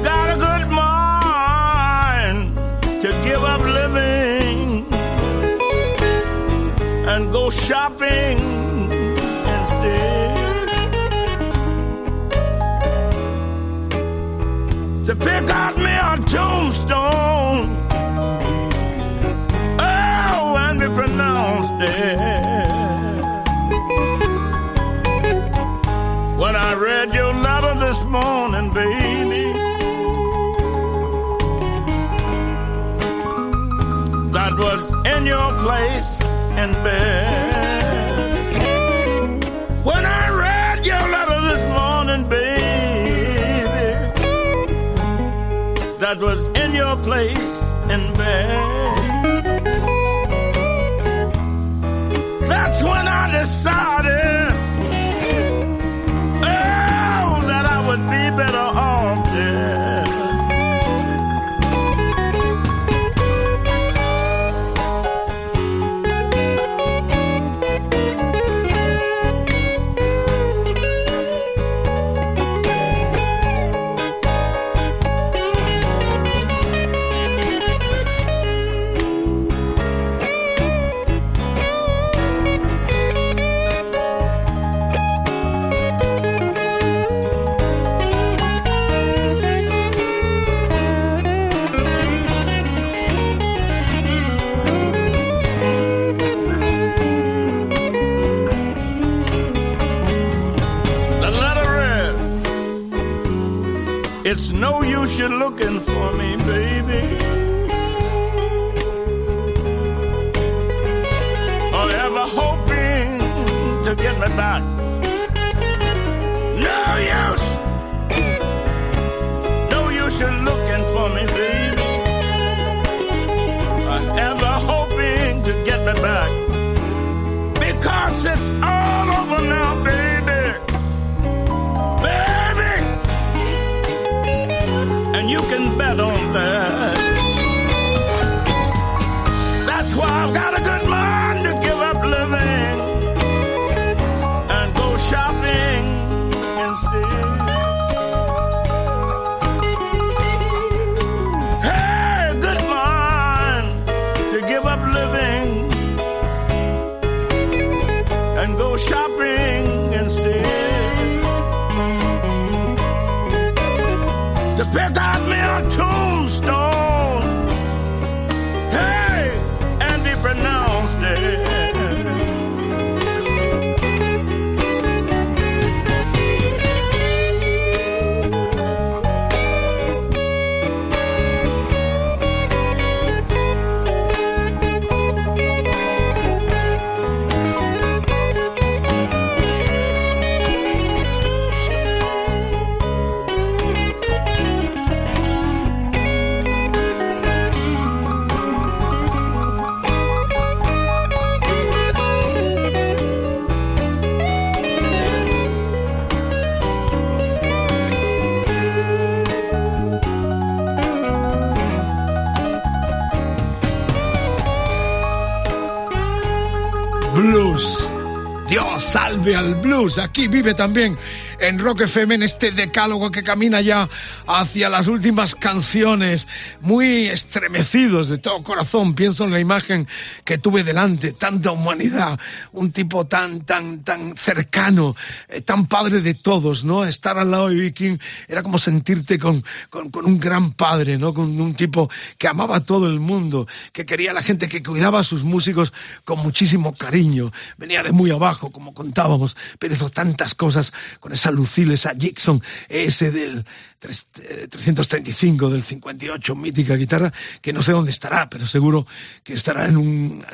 Got a good mind to give up living and go shopping instead. to pick out me a tombstone. When I read your letter this morning, baby, that was in your place in bed. When I read your letter this morning, baby, that was in your place in bed. I decided, oh, that I would be better off It's no use you looking for me, baby. Or ever hoping to get me back. No use. Salve al blues. Aquí vive también en Rock FM en este decálogo que camina ya hacia las últimas canciones, muy estremecidos de todo corazón. Pienso en la imagen que tuve delante, tanta humanidad, un tipo tan, tan, tan cercano, eh, tan padre de todos, ¿no? Estar al lado de Viking era como sentirte con, con, un gran padre, ¿no? Con un tipo que amaba a todo el mundo, que quería a la gente, que cuidaba a sus músicos con muchísimo cariño. Venía de muy abajo, como contábamos, pero hizo tantas cosas con esa Lucille, esa Jackson, ese del tres- 335, del 58, mítica guitarra, que no sé dónde estará, pero seguro que estará en,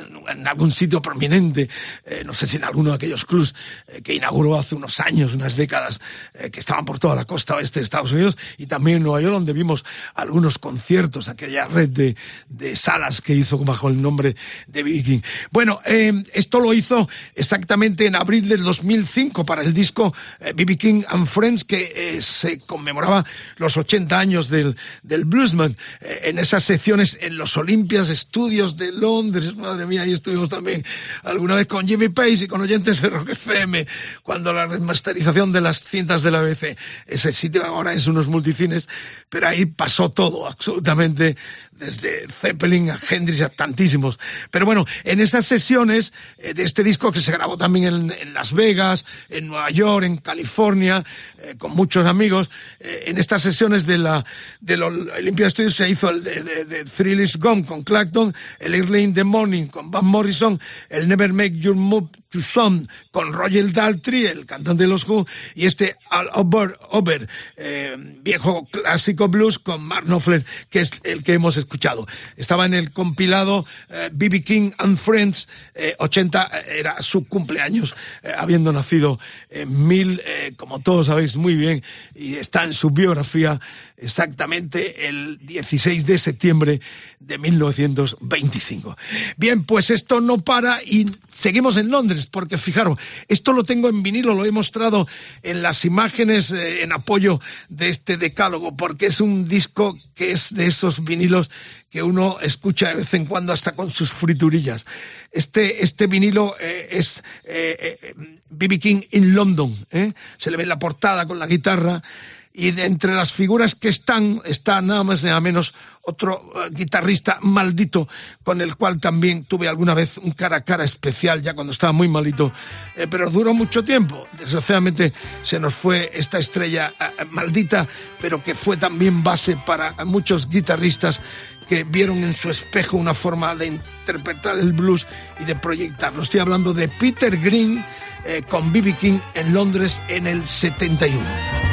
algún sitio prominente, eh, no sé si en alguno de aquellos clubs eh, que inauguró hace unos años, unas décadas, eh, que estaban por toda la costa oeste de Estados Unidos y también en Nueva York, donde vimos algunos conciertos, aquella red de, salas que hizo bajo el nombre de Viking. Bueno, eh, esto lo hizo exactamente en abril del 2005 para el disco eh, B.B. King and Friends, que eh, se conmemoraba los 80 años del, del Bluesman. Eh, en esas secciones en los Olympias Studios de Londres, madre mía, ahí estuvimos también alguna vez con Jimmy Pace y con oyentes de Rock FM, cuando la remasterización de las cintas de la BBC, ese sitio ahora es unos multicines, pero ahí pasó todo, absolutamente, desde Zeppelin a Hendrix a tantísimos. Pero bueno, en esas sesiones eh, de este disco que se grabó también en, en Las Vegas, en Nueva York, en California, eh, con muchos amigos, eh, en estas sesiones de la del Olympia Studios se hizo el de, de, de Thrill is Gone con Clacton, el Early in the Morning con Van Morrison, el Never Make Your Move to Some con Roger Daltrey, el cantante de los Who, y este All Over, Over eh, viejo clásico blues con Mark Knopfler, que es el que hemos escuchado. Estaba en el compilado B.B. King and Friends, eh, 80 era su cumpleaños, eh, habiendo nacido en mil, eh, como todos sabéis muy bien, y está en su biografía exactamente el 16 de septiembre de 1925. Bien, pues esto no para y seguimos en Londres, porque fijaros, esto lo tengo en vinilo, lo he mostrado en las imágenes eh, en apoyo de este decálogo, porque es un disco que es de esos vinilos que uno escucha de vez en cuando hasta con sus friturillas. Este, este vinilo eh, es B.B. King in London, ¿eh? se le ve la portada con la guitarra y de entre las figuras que están está nada más nada menos otro uh, guitarrista maldito con el cual también tuve alguna vez un cara a cara especial ya cuando estaba muy malito eh, pero duró mucho tiempo desgraciadamente se nos fue esta estrella uh, maldita pero que fue también base para muchos guitarristas que vieron en su espejo una forma de interpretar el blues y de proyectarlo estoy hablando de Peter Green eh, con B.B. King en Londres en el 71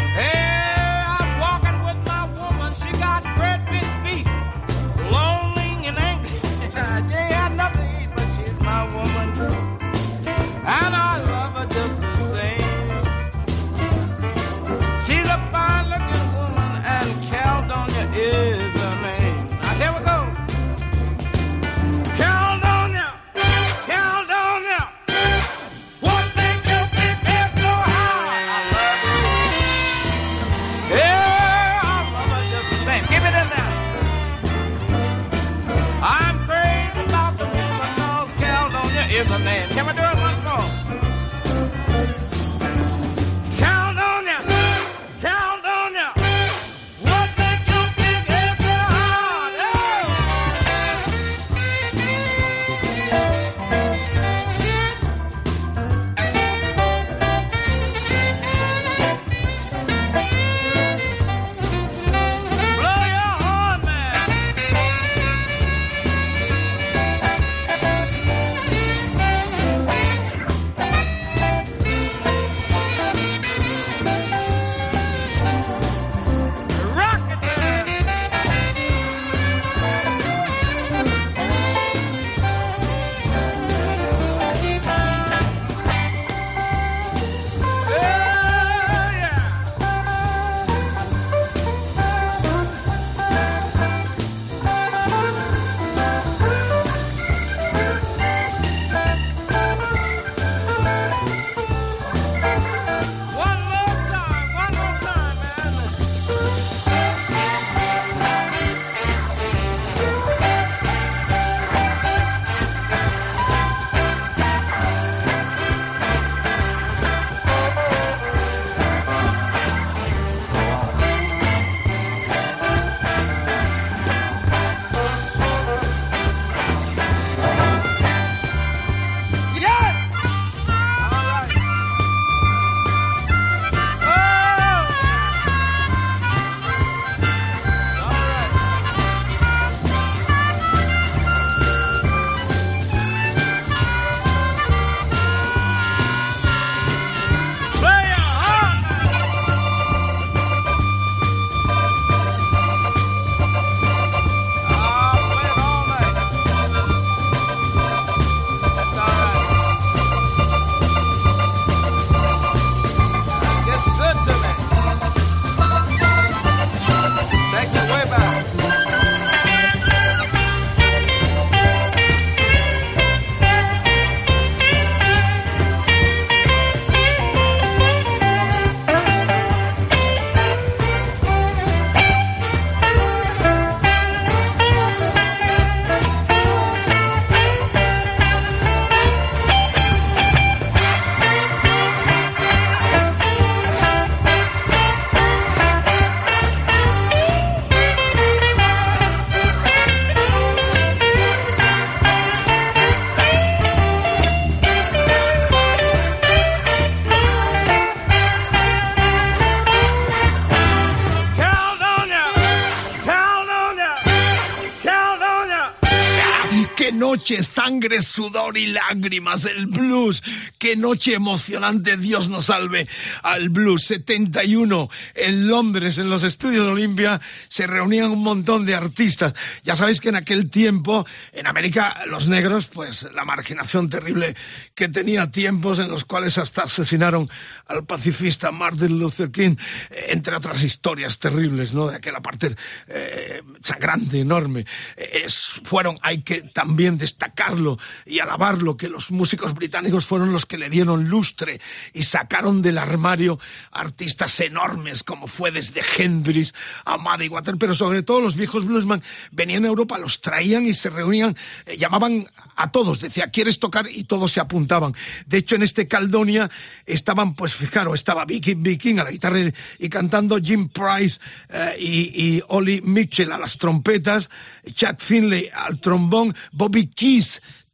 noche, sangre, sudor y lágrimas, el blues. Qué noche emocionante, Dios nos salve al blues. 71 en Londres, en los estudios Olimpia, se reunían un montón de artistas. Ya sabéis que en aquel tiempo, en América, los negros, pues la marginación terrible que tenía tiempos en los cuales hasta asesinaron al pacifista Martin Luther King, eh, entre otras historias terribles, ¿no? De aquella parte eh, sangrante, enorme. Es- fueron, hay que también destacarlo y alabarlo, que los músicos británicos fueron los que le dieron lustre y sacaron del armario artistas enormes, como fue desde Hendrix a Muddy Water, pero sobre todo los viejos bluesman venían a Europa, los traían y se reunían, eh, llamaban a todos, decía, ¿quieres tocar? Y todos se apuntaban. De hecho, en este Caldonia estaban, pues fijaros, estaba Vicky Viking a la guitarra y- cantando Jim Price eh, y, y Ollie Mitchell a las trompetas, Chuck Finley al trombón, Bobby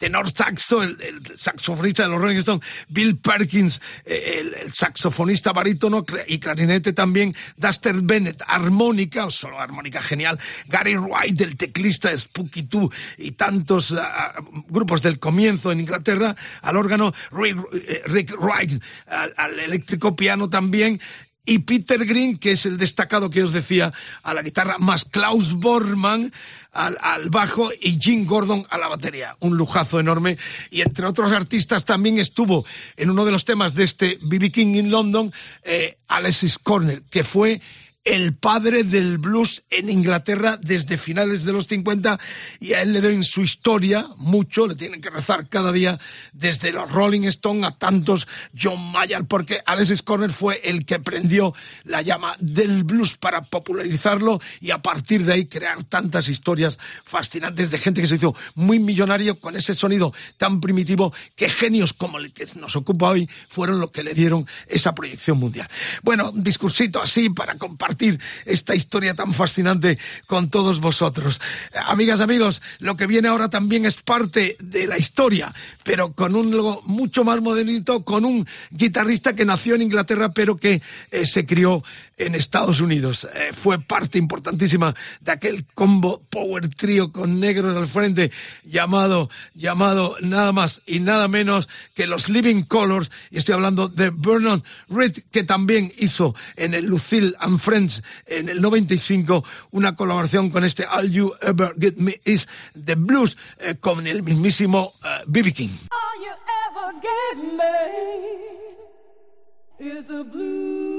Tenor saxo, el, saxofonista de los Rolling Stones, Bill Perkins, eh, el, saxofonista barítono y clarinete también, Duster Bennett, armónica, solo armónica genial, Gary Wright, el teclista de Spooky Too, y tantos ah, grupos del comienzo en Inglaterra, al órgano Rick, eh, Wright, al, al eléctrico piano también, y Peter Green, que es el destacado que os decía, a la guitarra, más Klaus Bormann al, al bajo y Jim Gordon a la batería. Un lujazo enorme. Y entre otros artistas también estuvo en uno de los temas de este BB King in London, eh, Alexis Corner, que fue el padre del blues en Inglaterra desde finales de los 50 y a él le den su historia mucho, le tienen que rezar cada día desde los Rolling Stones a tantos John Mayer, porque Alexis Corner fue el que prendió la llama del blues para popularizarlo y a partir de ahí crear tantas historias fascinantes de gente que se hizo muy millonario con ese sonido tan primitivo que genios como el que nos ocupa hoy fueron los que le dieron esa proyección mundial. Bueno, discursito así para compartir esta historia tan fascinante con todos vosotros. Amigas, amigos, lo que viene ahora también es parte de la historia, pero con un logo mucho más modernito, con un guitarrista que nació en Inglaterra, pero que eh, se crió en Estados Unidos. Eh, fue parte importantísima de aquel combo power trio con negros al frente, llamado, llamado nada más y nada menos que los Living Colors, y estoy hablando de Vernon Reed, que también hizo en el Lucille and Friends en el 95 una colaboración con este All You Ever Get Me Is the Blues eh, con el mismísimo B.B. King. All you ever gave me is a blues.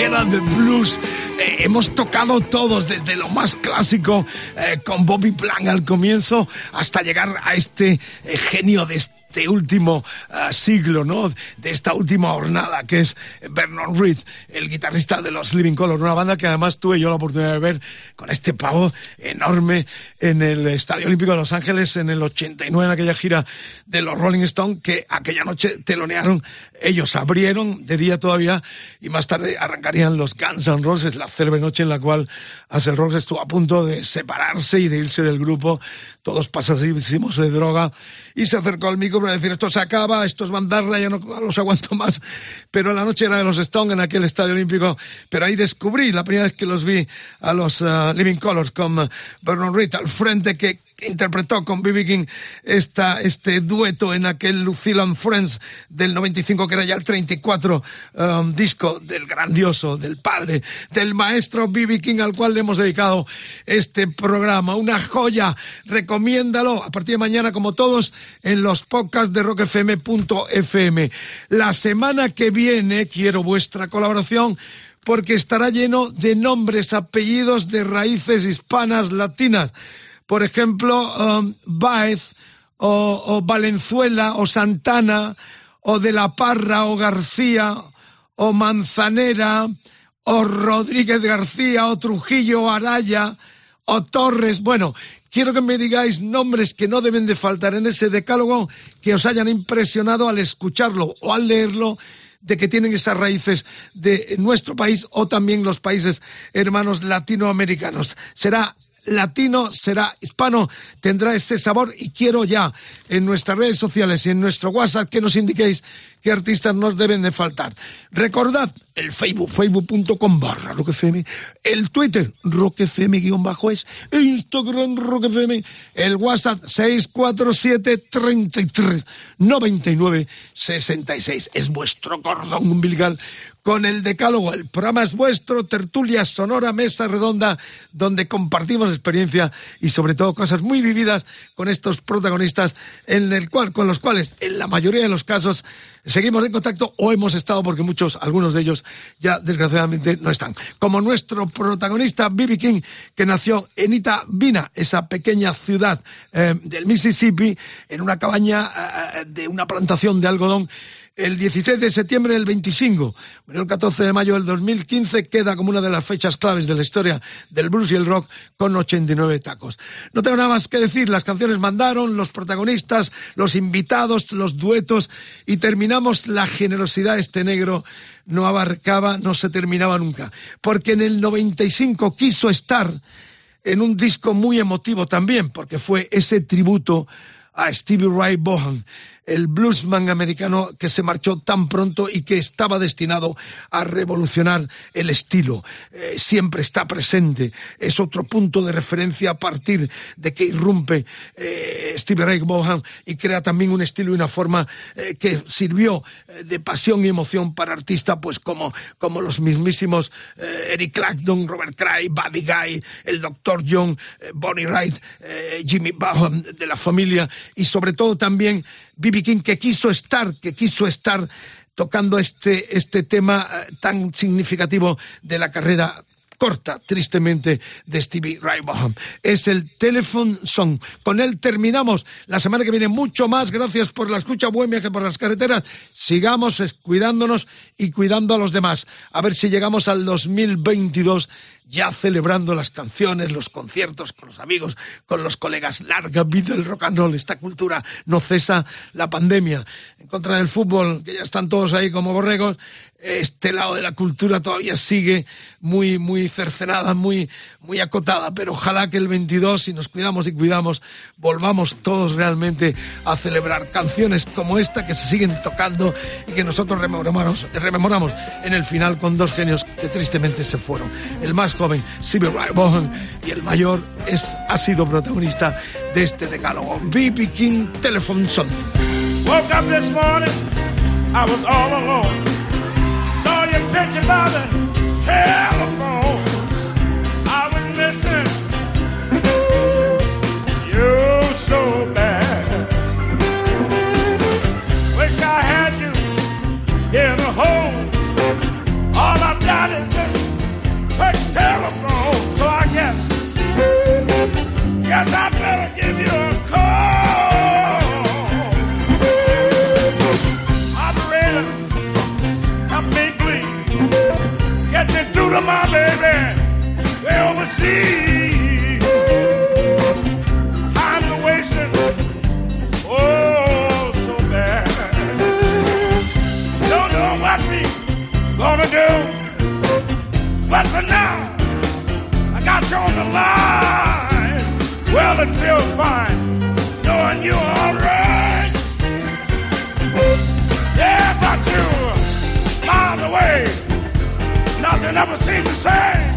De blues. Eh, hemos tocado todos, desde lo más clásico, eh, con Bobby Blanc al comienzo, hasta llegar a este eh, genio de este último ah, siglo, ¿no? De esta última jornada, que es Bernard Reed, el guitarrista de los Living Colors, una banda que además tuve yo la oportunidad de ver con este pavo enorme en el Estadio Olímpico de Los Ángeles en el 89, en aquella gira de los Rolling Stones, que aquella noche telonearon, ellos abrieron de día todavía y más tarde arrancarían los Guns N' Roses, la célebre noche en la cual Axel Rose estuvo a punto de separarse y de irse del grupo, todos pasadísimos de droga, y se acercó al micro para decir, esto se acaba, esto es bandarla, ya no los aguanto más, pero la noche era de los Stones en aquel Estadio Olímpico, pero ahí descubrí, la primera vez que los vi a los uh, Living Colors con uh, Bernard Reed al frente, que interpretó con B.B. King esta, este dueto en aquel Lucille and Friends del 95, que era ya el 34 um, disco del grandioso, del padre, del maestro B.B. King, al cual le hemos dedicado este programa. Una joya, recomiéndalo a partir de mañana, como todos, en los podcasts de rockfm.fm. La semana que viene quiero vuestra colaboración porque estará lleno de nombres, apellidos de raíces hispanas latinas por ejemplo, um, o, o, Valenzuela o Santana o De la Parra o García o Manzanera o Rodríguez García o Trujillo o Araya o Torres. Bueno, quiero que me digáis nombres que no deben de faltar en ese decálogo que os hayan impresionado al escucharlo o al leerlo de que tienen esas raíces de nuestro país o también los países hermanos latinoamericanos. Será latino será hispano, tendrá ese sabor y quiero ya en nuestras redes sociales y en nuestro WhatsApp que nos indiquéis qué artistas nos deben de faltar. Recordad el Facebook, facebook.com barra roquefm, el Twitter, roquefm guion bajo es, Instagram roquefm, el WhatsApp 647 33 99 66. Es vuestro cordón umbilical con el Decálogo. El programa es vuestro, tertulia sonora, mesa redonda, donde compartimos experiencia y sobre todo cosas muy vividas con estos protagonistas en el cual, con los cuales en la mayoría de los casos seguimos en contacto o hemos estado porque muchos, algunos de ellos ya desgraciadamente no están. Como nuestro protagonista Bibi King, que nació en Itabina, esa pequeña ciudad eh, del Mississippi, en una cabaña eh, de una plantación de algodón el 16 de septiembre del 25. Murió el 14 de mayo del 2015, queda como una de las fechas claves de la historia del blues y el rock con 89 tacos. No tengo nada más que decir, las canciones mandaron, los protagonistas, los invitados, los duetos y terminamos la generosidad este negro no abarcaba, no se terminaba nunca. Porque en el 95 quiso estar en un disco muy emotivo también, porque fue ese tributo a Stevie Ray Vaughan, el bluesman americano que se marchó tan pronto y que estaba destinado a revolucionar el estilo. Eh, siempre está presente, es otro punto de referencia a partir de que irrumpe eh, Stevie Ray Vaughan y crea también un estilo y una forma eh, que sirvió de pasión y emoción para artistas pues como, como los mismísimos Eric Clapton, Robert Cray, Buddy Guy, el Dr. John, Bonnie Wright, Jimmy Vaughan de la familia y sobre todo también B.B. King que quiso estar, que quiso estar tocando este, este tema eh, tan significativo de la carrera corta, tristemente, de Stevie Ray Vaughan. Es el Telephone Song. Con él terminamos. La semana que viene mucho más. Gracias por la escucha. Buen viaje por las carreteras. Sigamos cuidándonos y cuidando a los demás. A ver si llegamos al 2022 ya celebrando las canciones, los conciertos con los amigos, con los colegas. Larga vida el rock and roll. Esta cultura no cesa la pandemia. En contra del fútbol, que ya están todos ahí como borregos, este lado de la cultura todavía sigue muy, muy cercenada, muy, muy acotada. Pero ojalá que el 22, si nos cuidamos y cuidamos, volvamos todos realmente a celebrar canciones como esta que se siguen tocando y que nosotros rememoramos, rememoramos en el final con dos genios que tristemente se fueron. El más joven, Ray Vaughan, y el mayor es, ha sido protagonista de este decálogo. B.B. King Telephone Song. Woke up this morning, I was all alone. By the telephone. I was missing you so bad. Wish I had you in a home nobody just touch Nothing ever seems the same.